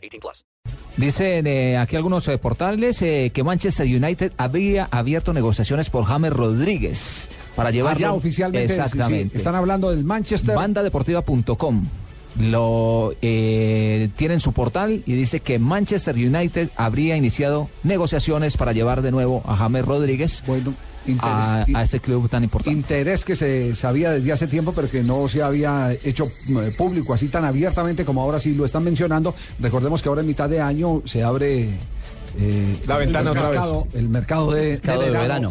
18 plus. Dicen eh, aquí algunos eh, portales eh, que Manchester United habría abierto negociaciones por James Rodríguez para llevarlo ya oficialmente. sí, sí, Exactamente. están hablando del Manchester. Bandadeportiva.com lo eh, tiene en su portal y dice que Manchester United habría iniciado negociaciones para llevar de nuevo a James Rodríguez Bueno, a, interés, a este club tan importante. interés que se sabía desde hace tiempo, pero que no se había hecho eh, público así tan abiertamente como ahora sí lo están mencionando. Recordemos que ahora en mitad de año se abre eh, La el ventana otra vez. mercado, el mercado de, Mercado de de verano. verano.